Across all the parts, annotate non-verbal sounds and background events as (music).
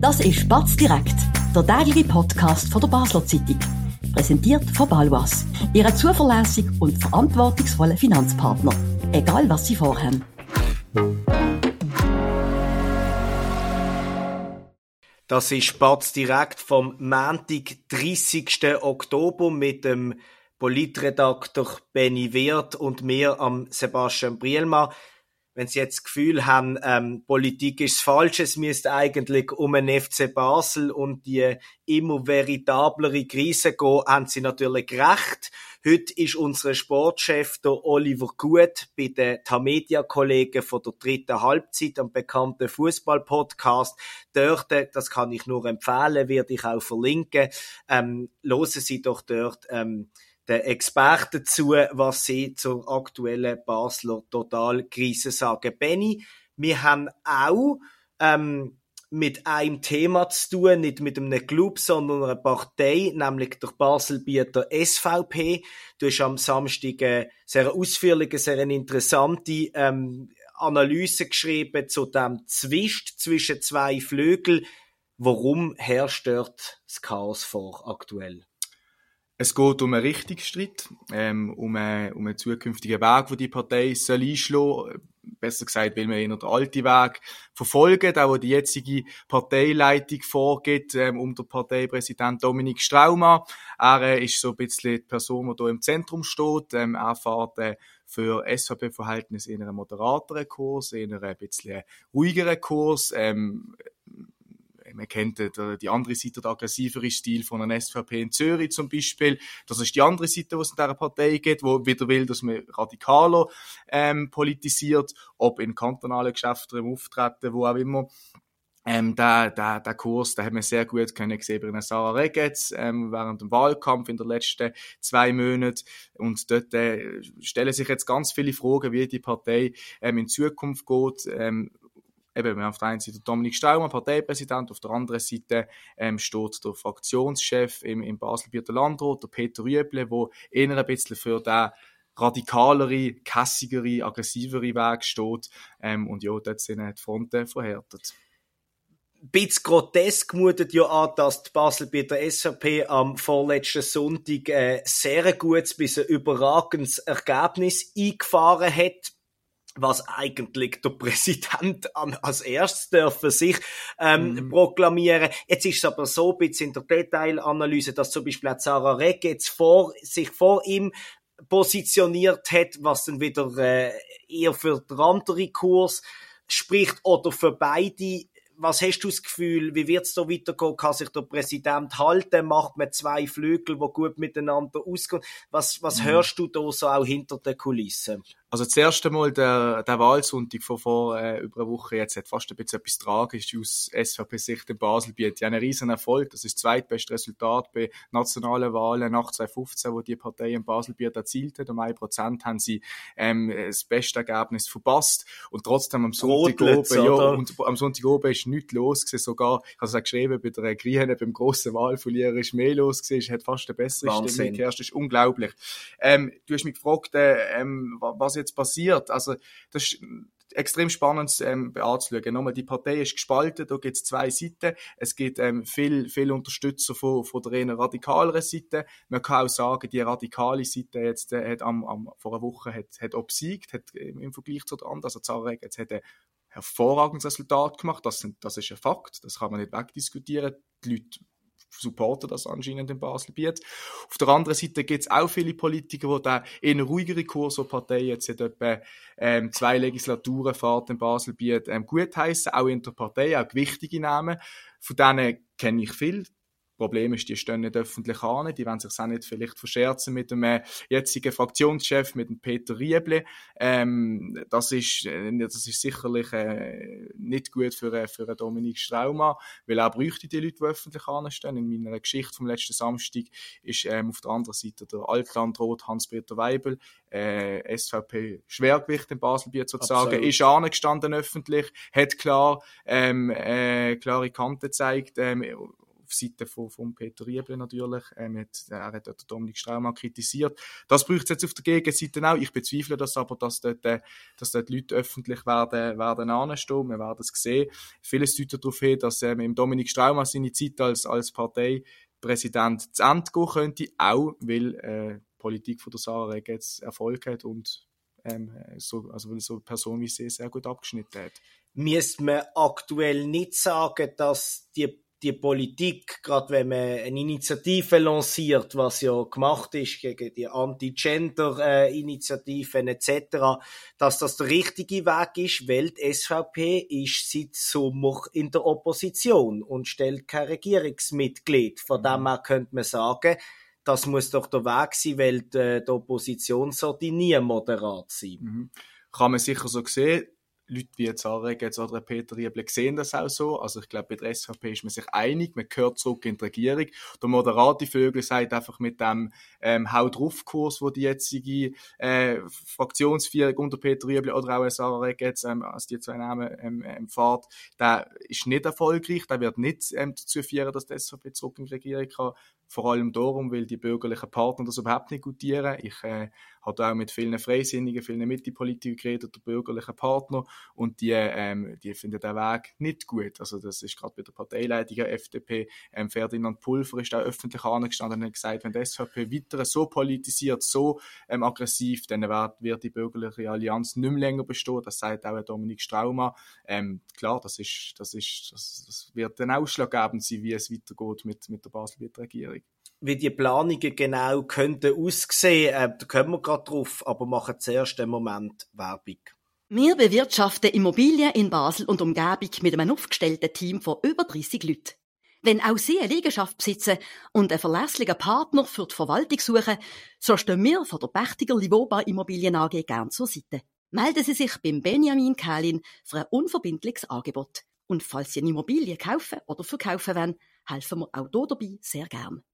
Das ist Batz direkt, der tägliche Podcast von der Basler Zeitung. Präsentiert von Balwas, Ihrem zuverlässigen und verantwortungsvollen Finanzpartner. Egal was Sie vorhaben. Das ist Batz direkt vom Montag, 30. Oktober mit dem Politredakteur Benny Wirth und mir am Sebastian Brielma wenn Sie jetzt das Gefühl haben, ähm, Politik ist falsch, es müsste eigentlich um den FC Basel und die immer veritablere Krise gehen, haben Sie natürlich recht. Heute ist unser Sportchef, der Oliver Gut, bei den Tamedia-Kollegen von der dritten Halbzeit am bekannten Fußball-Podcast. Dort, das kann ich nur empfehlen, werde ich auch verlinken. Ähm, hören Sie doch dort, ähm, den Experten zu, was sie zur aktuellen Basler Totalkrise sagen. Benny, wir haben auch ähm, mit einem Thema zu tun, nicht mit einem Club, sondern einer Partei, nämlich der Baselbieter SVP. Du hast am Samstag eine sehr ausführliche, sehr interessante ähm, Analyse geschrieben zu dem Zwist zwischen zwei Flügeln. Warum herrscht dort das Chaos vor aktuell? Es geht um einen Richtungsstreit, ähm, um, einen, um einen zukünftigen Weg, den die Partei soll einschlagen Besser gesagt, will man eher den alten Weg verfolgen, wo die jetzige Parteileitung vorgeht, ähm, den Parteipräsident Dominik Straumann. Er äh, ist so ein bisschen die Person, die hier im Zentrum steht. Ähm, er fährt äh, für SVP-Verhältnis in einem moderateren Kurs, in einem ein bisschen ruhigeren Kurs. Ähm, man kennt die, andere Seite, der aggressivere Stil von einer SVP in Zürich zum Beispiel. Das ist die andere Seite, was es in dieser Partei geht, wo wieder will, dass man radikaler ähm, politisiert, ob in kantonalen Geschäften, im Auftreten, wo auch immer. Ähm, der, der, der Kurs, den haben wir sehr gut können sehen bei Sarah Regetz ähm, während dem Wahlkampf in den letzten zwei Monaten. Und dort äh, stellen sich jetzt ganz viele Fragen, wie die Partei ähm, in Zukunft geht. Ähm, eben, wir haben auf der einen Seite Dominik Staumann, Parteipräsident, auf der anderen Seite ähm, steht der Fraktionschef im, im Baselbieter Landrat, der Peter Rüble, der eher ein bisschen für den radikalere, kässigere, aggressivere Weg steht. Ähm, und ja, dort sind die Fronten verhärtet ein bisschen grotesk mutet ja an, dass die Basel bei der SAP am vorletzten Sonntag äh, sehr gutes bis ein überragendes Ergebnis eingefahren hat was eigentlich der Präsident (laughs) als erstes dürfen sich ähm, mhm. proklamieren. Jetzt ist es aber so ein bisschen in der Detailanalyse, dass zum Beispiel Sarah Regge jetzt vor, sich vor ihm positioniert hat, was dann wieder äh, eher für den anderen Kurs spricht oder für beide was hast du das Gefühl, wie wird es da weitergehen? Kann sich der Präsident halten? Macht man zwei Flügel, die gut miteinander ausgehen? Was, was mhm. hörst du da so auch hinter den Kulissen? Also das erste Mal der, der Wahlsonntag von vor äh, über eine Woche jetzt hat fast ein bisschen etwas Tragisches aus SVP-Sicht in Basel bietet. Ja, einen riesen Erfolg. Das ist das zweitbeste Resultat bei nationalen Wahlen nach 2015, wo die Partei in Basel biet erzielt hat. Um ein Prozent haben sie ähm, das beste Ergebnis verpasst. Und trotzdem am Sonntag oben, ja, und am Sonntag oben ist nichts los gewesen. Sogar, ich habe es auch geschrieben, bei der Griechen beim grossen Wahlverlierer ist mehr los gewesen. hat fast eine bessere Wahnsinn. Stimme geherrscht. Das ist unglaublich. Ähm, du hast mich gefragt, äh, ähm, was jetzt passiert. Also, das ist extrem spannend ähm, anzuschauen. Nochmal, die Partei ist gespalten, da gibt es zwei Seiten. Es gibt ähm, viel, viel Unterstützer von, von der eher radikaleren Seite. Man kann auch sagen, die radikale Seite jetzt, äh, hat am, am, vor einer Woche hat, hat obsiegt, hat im, im Vergleich zu der anderen, also Zarek, jetzt hat ein hervorragendes Resultat gemacht. Das, sind, das ist ein Fakt, das kann man nicht wegdiskutieren. Die Leute supporten das anscheinend in Baselbiet. Auf der anderen Seite gibt es auch viele Politiker, die da in ruhigere Kurs, so Partei jetzt seit etwa ähm, zwei Legislaturen fahrt in Baselbiet, ähm, gutheissen, auch in der Partei, auch gewichtige Namen. Von denen kenne ich viel. Problem ist, die stehen nicht öffentlich an, die wollen sich auch nicht vielleicht verscherzen mit dem äh, jetzigen Fraktionschef, mit dem Peter Rieble. Ähm, das, ist, äh, das ist sicherlich äh, nicht gut für, äh, für Dominik Straumann, weil er bräuchte die Leute, die öffentlich anstehen. In meiner Geschichte vom letzten Samstag ist ähm, auf der anderen Seite der Altlandrot Hans-Peter Weibel, äh, SVP Schwergewicht in Baselbiet sozusagen, Absolut. ist angestanden öffentlich, hat klar ähm, äh, klare Kante gezeigt, ähm, auf Seite von, von Peter Riebel natürlich. Ähm, hat, er hat dort Dominik Straumann kritisiert. Das braucht es jetzt auf der Gegenseite auch. Ich bezweifle das aber, dass dort, äh, dass dort Leute öffentlich werden, werden anstehen. Wir werden es sehen. Vieles deutet darauf hin, dass ähm, im Dominik Straumann seine Zeit als, als Parteipräsident zu Ende gehen könnte, auch weil äh, Politik von der Sarah Regetz Erfolg hat und ähm, so, also weil so eine Person wie sie sehr gut abgeschnitten hat. Müsste man aktuell nicht sagen, dass die die Politik, gerade wenn man eine Initiative lanciert, was ja gemacht ist gegen die Anti-Gender-Initiativen etc., dass das der richtige Weg ist, weil die SVP ist seit Sommer in der Opposition und stellt kein Regierungsmitglied. Von dem her könnte man sagen, das muss doch der Weg sein, weil die, die Opposition sollte nie moderat sein. Mhm. Kann man sicher so sehen. Leute wie jetzt jetzt oder Peter Riebler sehen das auch so. Also ich glaube, bei der SVP ist man sich einig, man gehört zurück in die Regierung. Der moderate Vögel sagt einfach mit dem ähm, Haut drauf Kurs, wo die jetzige äh, Fraktionsführung unter Peter Riebler oder auch Sarah Regetz, ähm, als die zwei Namen ähm, ähm, fahrt, der ist nicht erfolgreich, der wird nicht ähm, dazu führen, dass die SVP zurück in die Regierung kann. Vor allem darum, weil die bürgerlichen Partner das überhaupt nicht gutieren. Ich äh, habe auch mit vielen Freisinnigen, vielen Mittepolitikern geredet, der bürgerlichen Partner, und die, ähm, die finden den Weg nicht gut. Also das ist gerade bei der Parteileitung der FDP. Ähm, Ferdinand Pulver ist auch öffentlich angestanden und hat gesagt, wenn die SVP weiter so politisiert, so ähm, aggressiv, dann wird, wird die bürgerliche Allianz nicht mehr länger bestehen. Das sagt auch Dominik Straumer. Ähm, klar, das ist, das ist, das, das wird dann ausschlaggebend sein, wie es weitergeht mit, mit der Basel-Regierung. Wie die Planungen genau könnten aussehen, äh, da kommen wir gerade drauf, aber machen zuerst einen Moment Werbung. Wir bewirtschaften Immobilien in Basel und Umgebung mit einem aufgestellten Team von über 30 Leuten. Wenn auch Sie eine Liegenschaft besitzen und einen verlässlichen Partner für die Verwaltung suchen, so stehen wir von der Pächtiger Livoba Immobilien AG gern zur Seite. Melden Sie sich beim Benjamin Kählin für ein unverbindliches Angebot. Und falls Sie eine Immobilie kaufen oder verkaufen wollen, helfen wir auch hier dabei sehr gern.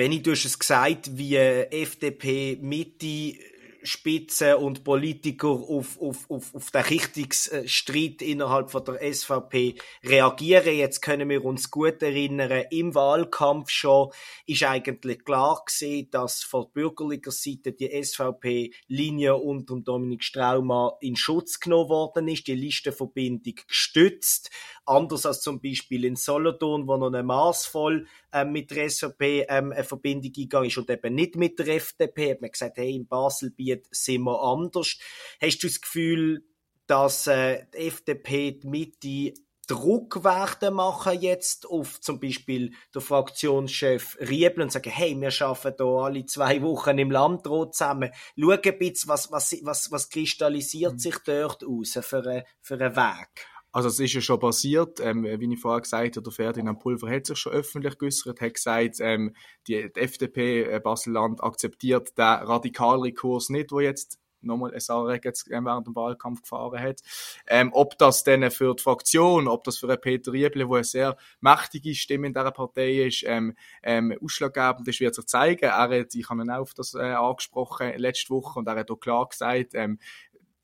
Benny, du hast es gesagt, wie FDP Mitte Spitze und Politiker auf, auf, auf, auf den Richtungsstreit innerhalb von der SVP reagieren. Jetzt können wir uns gut erinnern, im Wahlkampf schon ist eigentlich klar gewesen, dass von bürgerlicher Seite die SVP-Linie unter Dominik Straumann in Schutz genommen worden ist, die Listenverbindung gestützt. Anders als zum Beispiel in Solothurn, wo noch eine maßvoll ähm, mit der SVP ähm, eine Verbindung eingegangen ist und eben nicht mit der FDP. Hat man gesagt, hey, in Baselbiet sind wir anders. Hast du das Gefühl, dass äh, die FDP die Mitte Druck werden machen jetzt auf zum Beispiel der Fraktionschef Riebel und sagen, hey, wir schaffen da alle zwei Wochen im Landrat zusammen. Schau ein bisschen, was, was, was, was kristallisiert mhm. sich dort aus für, eine, für einen Weg. Also es ist ja schon passiert, ähm, wie ich vorher gesagt habe, der Ferdinand Pulver hat sich schon öffentlich geäußert, hat gesagt, ähm, die, die FDP äh, Baselland akzeptiert den radikaleren Kurs nicht, wo jetzt nochmal Sarek jetzt äh, während dem Wahlkampf gefahren hat. Ähm, ob das denn für die Fraktion, ob das für einen Peter Rieble, wo eine sehr mächtige Stimme in dieser Partei ist, ähm, ähm, ausschlaggebend ist, wird sich zeigen. Er hat, ich habe ihn auch auf das äh, angesprochen letzte Woche und er hat auch klar gesagt, ähm,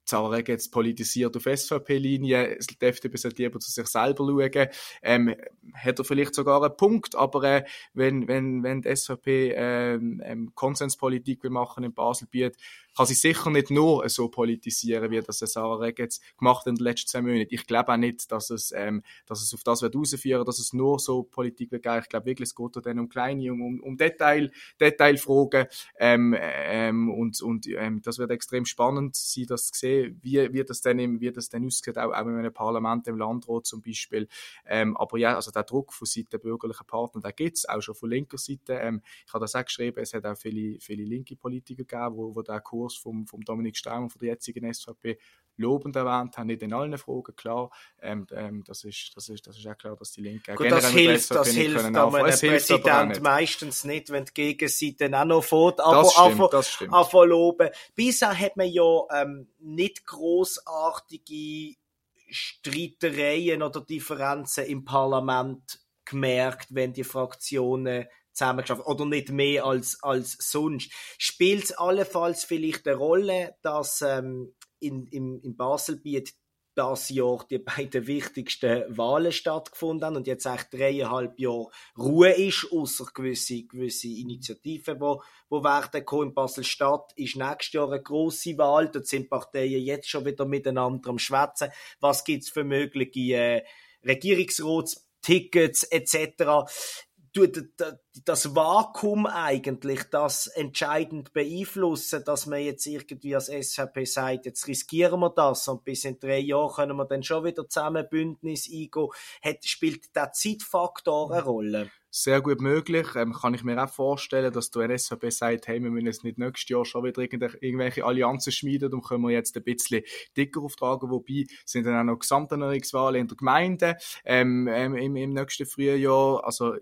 Zarek jetzt politisiert auf SVP-Linie, die FDP sollte lieber zu sich selber schauen, ähm, hat er vielleicht sogar einen Punkt, aber äh, wenn, wenn, wenn die SVP ähm, ähm, Konsenspolitik will machen in Baselbiet, kann sie sicher nicht nur so politisieren, wie das Sarah Reg jetzt gemacht in den letzten zwei Monaten. Ich glaube auch nicht, dass es, ähm, dass es auf das wird rausführen, dass es nur so Politik wird gehen. Ich glaube wirklich, es geht dann um kleine, um, um, Detail, Detailfragen, ähm, ähm, und, und, ähm, das wird extrem spannend sein, das zu sehen, wie, wie das dann, wie das dann aussieht, auch, auch in einem Parlament, im Landrat zum Beispiel. Ähm, aber ja, also der Druck von Seiten der bürgerlichen Partner, den gibt es auch schon von linker Seite. Ähm, ich habe das auch geschrieben, es hat auch viele, viele linke Politiker gegeben, wo, wo der Kurs vom, vom Dominik Straumer von der jetzigen SVP lobend erwähnt haben, nicht in allen Fragen, klar. Ähm, ähm, das, ist, das, ist, das ist auch klar, dass die Linken Gut, das hilft, das hilft einem Präsident meistens nicht, wenn die Gegenseite auch noch fährt, aber stimmt. loben. Bisher hat man ja ähm, nicht großartige Streitereien oder Differenzen im Parlament gemerkt, wenn die Fraktionen zusammengeschafft oder nicht mehr als, als sonst. Spielt es allenfalls vielleicht eine Rolle, dass ähm, in, im, im Baselbiet das Jahr die beiden wichtigsten Wahlen stattgefunden haben und jetzt eigentlich dreieinhalb Jahre Ruhe ist, außer gewisse, gewisse Initiativen, wo, wo werden kommen. In Basel-Stadt ist nächstes Jahr eine grosse Wahl, dort sind Parteien jetzt schon wieder miteinander am Schwätzen. Was gibt's für mögliche äh, Regierungsratstickets etc das Vakuum eigentlich das entscheidend beeinflussen, dass man jetzt irgendwie als SVP sagt, jetzt riskieren wir das und bis in drei Jahren können wir dann schon wieder zusammen Bündnis eingehen. Spielt der Zeitfaktor eine Rolle? Sehr gut möglich. Ähm, kann ich mir auch vorstellen, dass du ein SVP sagt, hey, wir müssen jetzt nicht nächstes Jahr schon wieder irgendwelche Allianzen schmieden und können wir jetzt ein bisschen dicker auftragen. Wobei sind dann auch noch Gesamterneuerungswahlen in der Gemeinde ähm, ähm, im, im nächsten Frühjahr. Also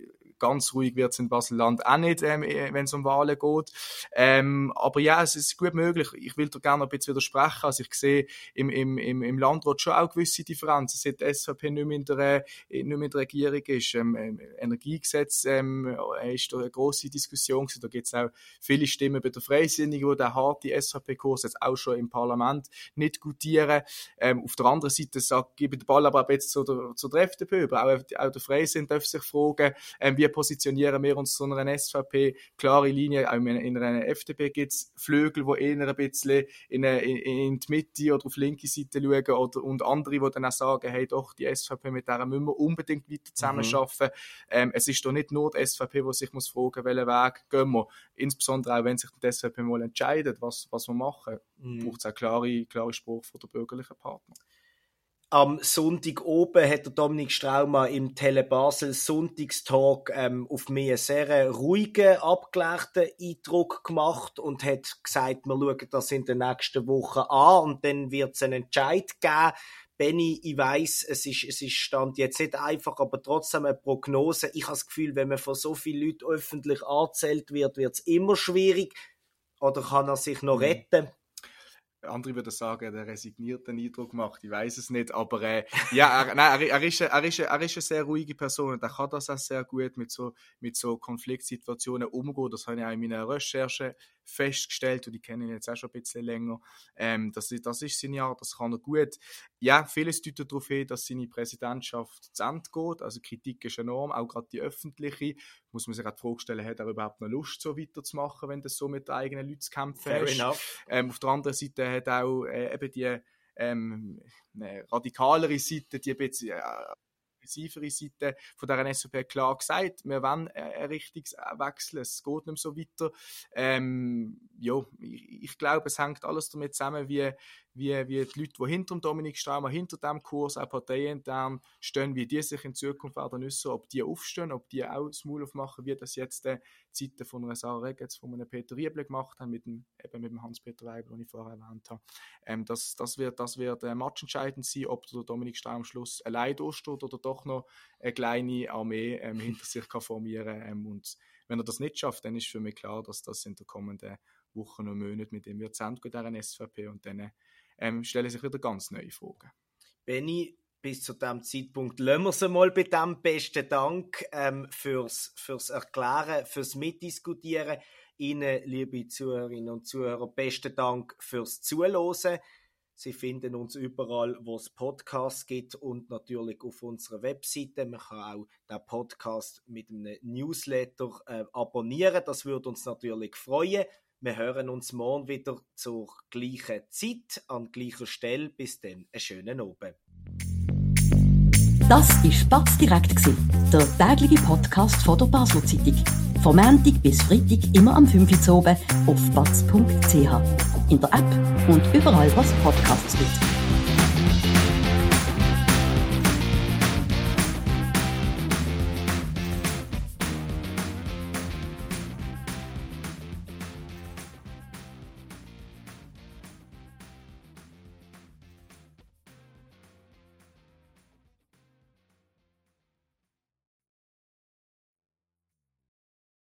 ganz ruhig wird es in Basel-Land auch nicht, ähm, äh, wenn es um Wahlen geht. Ähm, aber ja, es ist gut möglich. Ich will da gerne ein bisschen widersprechen. Also ich sehe im, im, im, im Landrat schon auch gewisse Differenzen, seit die SVP nicht mehr in der, äh, nicht mehr in der Regierung ist. Ähm, ähm Energiegesetz ähm, ist da eine grosse Diskussion gewesen. Da gibt es auch viele Stimmen bei der Freisinnigen, die den harten SVP-Kurs jetzt auch schon im Parlament nicht gutieren. Ähm, auf der anderen Seite sagt, gebe den Ball aber jetzt zu der, zu der FDP über. Auch, auch der Freisinn darf sich fragen, ähm, wie positionieren wir uns zu einer SVP? Klare Linie, auch in einer FDP gibt es Flügel, die eher ein bisschen in, eine, in, die Mitte oder auf die linke Seite schauen oder, und andere, die dann auch sagen, hey doch, die SVP, mit der müssen wir unbedingt weiter zusammenarbeiten. Mhm. Ähm, es ist doch nicht nur die SVP, die sich muss fragen, welchen Weg gehen wir. Insbesondere auch, wenn sich die SVP mal entscheidet, was, was wir machen, mhm. braucht es auch klare, klare Spruch von der bürgerlichen Partner. Am Sonntag oben hat der Dominik Straumer im Tele Basel Sonntagstalk ähm, auf mich einen sehr ruhigen, abgelegten Eindruck gemacht und hat gesagt, wir schauen das in den nächsten Wochen an und dann wird es einen Entscheid geben. Benny, ich weiß, es ist, es ist Stand jetzt nicht einfach, aber trotzdem eine Prognose. Ich habe das Gefühl, wenn man von so vielen Leuten öffentlich angezählt wird, wird es immer schwierig. Oder kann er sich noch mhm. retten? Andere würden sagen, der resigniert den Eindruck macht, ich weiß es nicht, aber äh, ja, er, nein, er, er, ist, er, ist, er ist eine sehr ruhige Person und er kann das auch sehr gut mit so, mit so Konfliktsituationen umgehen. Das habe ich auch in meiner Recherche festgestellt und ich kenne ihn jetzt auch schon ein bisschen länger. Ähm, das, das ist seine Art, das kann er gut. Ja, vieles deutet darauf hin, dass seine Präsidentschaft zu Ende geht. Also Kritik ist enorm, auch gerade die öffentliche. Muss man sich auch die Frage stellen, hat er überhaupt noch Lust, so weiterzumachen, wenn das so mit den eigenen Leuten zu kämpfen Fair ist. Ähm, auf der anderen Seite hat auch äh, eben die ähm, radikalere Seite, die ein bisschen, äh, aggressivere Seite von der SVP klar gesagt, wir wollen ein Richtungswechsel, es geht nicht mehr so weiter. Ähm, ja, ich, ich glaube, es hängt alles damit zusammen, wie, wie, wie die Leute, die hinter dem Dominik Straumer, hinter dem Kurs, auch parteiintern stehen, wie die sich in Zukunft werden müssen, ob die aufstehen, ob die auch das Maul aufmachen, wie das jetzt die Zeiten von einer Sarah Regetz, von einem Peter Riebel gemacht haben, mit dem, eben mit dem Hans-Peter Weibel, den ich vorher erwähnt habe. Ähm, das, das wird, das wird äh, matchentscheidend sein, ob der Dominik Straumer am Schluss allein durchsteht oder doch noch eine kleine Armee ähm, hinter sich kann formieren ähm, und wenn er das nicht schafft, dann ist für mich klar, dass das in den kommenden Wochen und Monaten mit dem wird zu Ende SVP und dann ähm, stellen sich wieder ganz neue Fragen. Benny, bis zu dem Zeitpunkt lassen wir es einmal bei dem. Besten Dank ähm, fürs, fürs Erklären, fürs Mitdiskutieren. Ihnen, liebe Zuhörerinnen und Zuhörer, besten Dank fürs Zuhören. Sie finden uns überall, wo es Podcasts gibt und natürlich auf unserer Webseite. Man kann auch den Podcast mit einem Newsletter äh, abonnieren. Das würde uns natürlich freuen. Wir hören uns morgen wieder zur gleichen Zeit, an gleicher Stelle. Bis dann, einen schönen Abend. Das war Spatz direkt, der tägliche Podcast von der Basel Zeitung. Vom Montag bis Freitag immer am 5 Uhr oben auf batz.ch. In der App und überall, was Podcasts gibt.